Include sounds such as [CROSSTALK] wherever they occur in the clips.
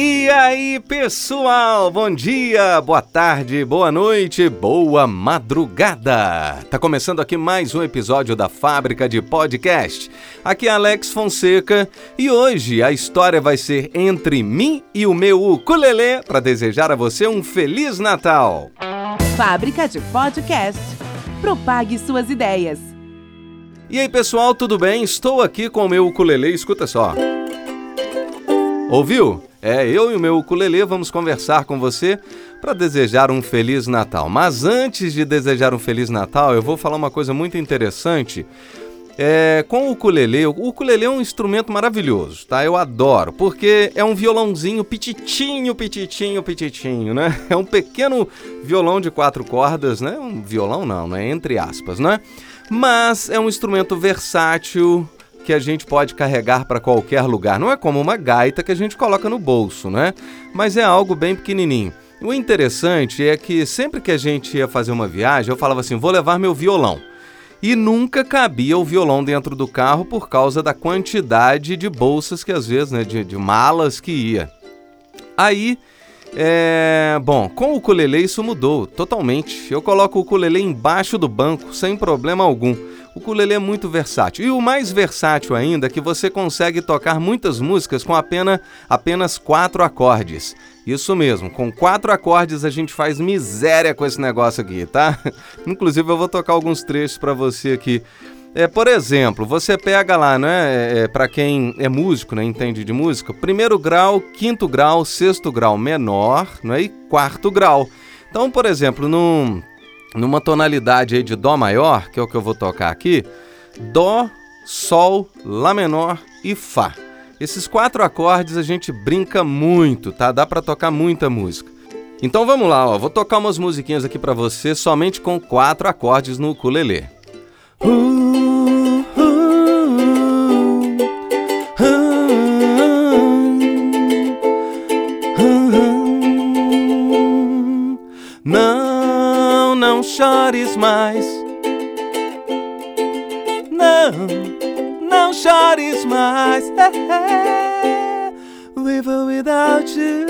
E aí, pessoal? Bom dia, boa tarde, boa noite, boa madrugada. Tá começando aqui mais um episódio da Fábrica de Podcast. Aqui é Alex Fonseca e hoje a história vai ser entre mim e o meu ukulele para desejar a você um feliz Natal. Fábrica de Podcast. Propague suas ideias. E aí, pessoal, tudo bem? Estou aqui com o meu ukulele, escuta só. Ouviu? É, eu e o meu ukulele vamos conversar com você para desejar um Feliz Natal. Mas antes de desejar um Feliz Natal, eu vou falar uma coisa muito interessante. É, com o ukulele, o ukulele é um instrumento maravilhoso, tá? Eu adoro, porque é um violãozinho pititinho, pititinho, pititinho, né? [LAUGHS] É um pequeno violão de quatro cordas, né? Um violão não, né? Entre aspas, né? Mas é um instrumento versátil, que a gente pode carregar para qualquer lugar. Não é como uma gaita que a gente coloca no bolso, né? Mas é algo bem pequenininho. O interessante é que sempre que a gente ia fazer uma viagem, eu falava assim: vou levar meu violão. E nunca cabia o violão dentro do carro por causa da quantidade de bolsas que às vezes, né, de, de malas que ia. Aí, é, bom, com o ukulele isso mudou totalmente. Eu coloco o ukulele embaixo do banco sem problema algum. O ukulele é muito versátil. E o mais versátil ainda é que você consegue tocar muitas músicas com apenas, apenas quatro acordes. Isso mesmo, com quatro acordes a gente faz miséria com esse negócio aqui, tá? [LAUGHS] Inclusive eu vou tocar alguns trechos para você aqui. É, por exemplo, você pega lá, né, é, é para quem é músico, né, entende de música, primeiro grau, quinto grau, sexto grau menor, né, e quarto grau. Então, por exemplo, num numa tonalidade aí de Dó maior, que é o que eu vou tocar aqui, Dó, Sol, Lá menor e Fá. Esses quatro acordes a gente brinca muito, tá? Dá para tocar muita música. Então vamos lá, ó. Vou tocar umas musiquinhas aqui para você somente com quatro acordes no ukulele. Uh, chores mais. Não, não chores mais. With or without you,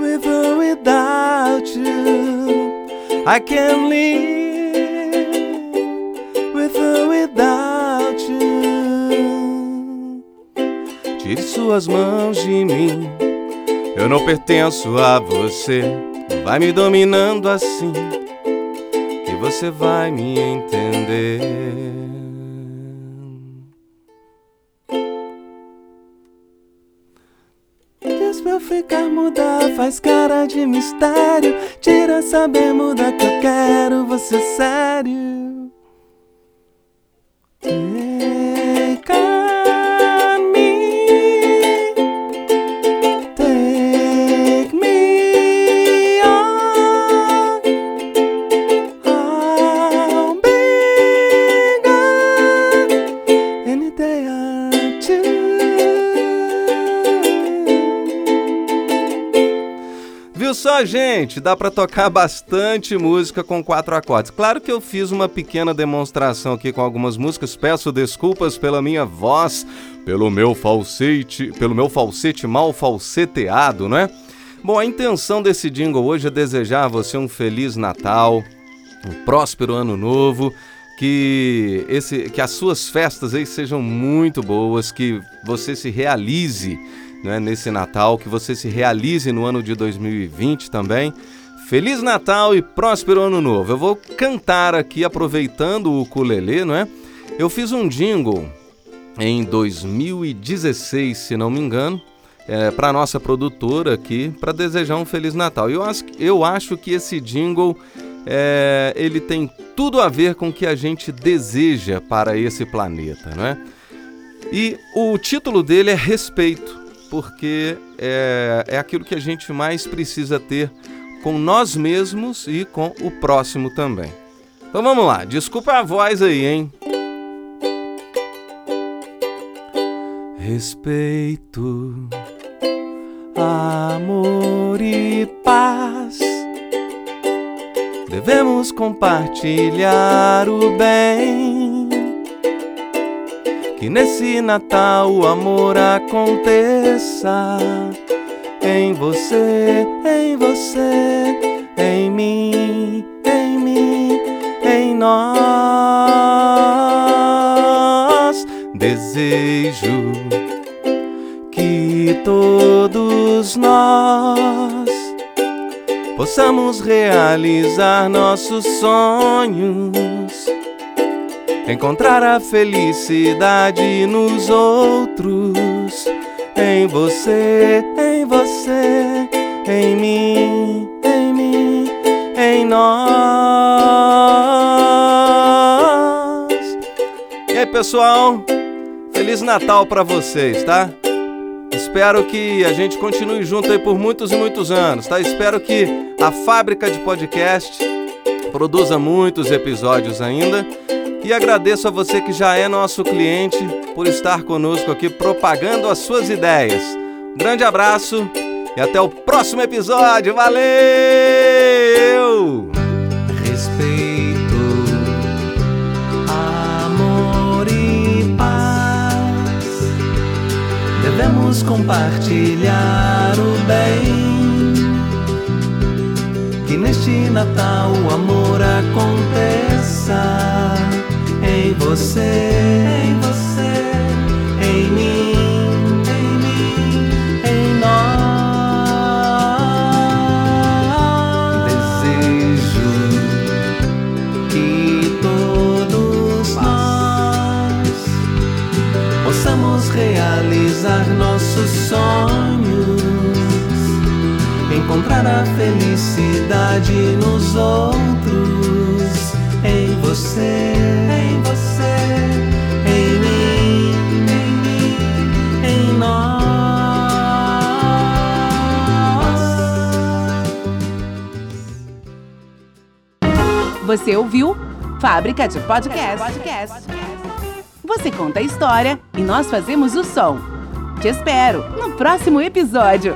with without you, I can live with without you. Tire suas mãos de mim, eu não pertenço a você. Vai me dominando assim que você vai me entender. Diz pra eu ficar muda, faz cara de mistério. Tira essa bermuda que eu quero você sério. Só, gente, dá para tocar bastante música com quatro acordes. Claro que eu fiz uma pequena demonstração aqui com algumas músicas. Peço desculpas pela minha voz, pelo meu falsete, pelo meu falsete mal falseteado, né? Bom, a intenção desse jingle hoje é desejar a você um feliz Natal, um próspero ano novo, que esse que as suas festas aí sejam muito boas, que você se realize né, nesse Natal, que você se realize no ano de 2020 também. Feliz Natal e próspero ano novo. Eu vou cantar aqui aproveitando o ukulele, não é? Eu fiz um jingle em 2016, se não me engano, é, para nossa produtora aqui, para desejar um Feliz Natal. Eu acho, eu acho que esse jingle é, ele tem tudo a ver com o que a gente deseja para esse planeta, não é? E o título dele é Respeito porque é, é aquilo que a gente mais precisa ter com nós mesmos e com o próximo também. Então vamos lá, desculpa a voz aí, hein? Respeito amor e paz. Devemos compartilhar o bem. Que nesse Natal o amor aconteça em você, em você, em mim, em mim, em nós. Desejo que todos nós possamos realizar nossos sonhos, encontrar a felicidade nos outros, em você, em você, em mim, em mim, em nós. E aí, pessoal? Feliz Natal para vocês, tá? Espero que a gente continue junto aí por muitos e muitos anos, tá? Espero que a fábrica de podcast produza muitos episódios ainda. E agradeço a você que já é nosso cliente por estar conosco aqui propagando as suas ideias. Um grande abraço e até o próximo episódio. Valeu! Respeito, amor e paz. Devemos compartilhar o bem. Que neste Natal o amor aconteça você, em você, em mim, em mim, em nós. Desejo que todos nós possamos realizar nossos sonhos, encontrar a felicidade nos outros, Você ouviu Fábrica de Podcast. Você conta a história e nós fazemos o som. Te espero no próximo episódio.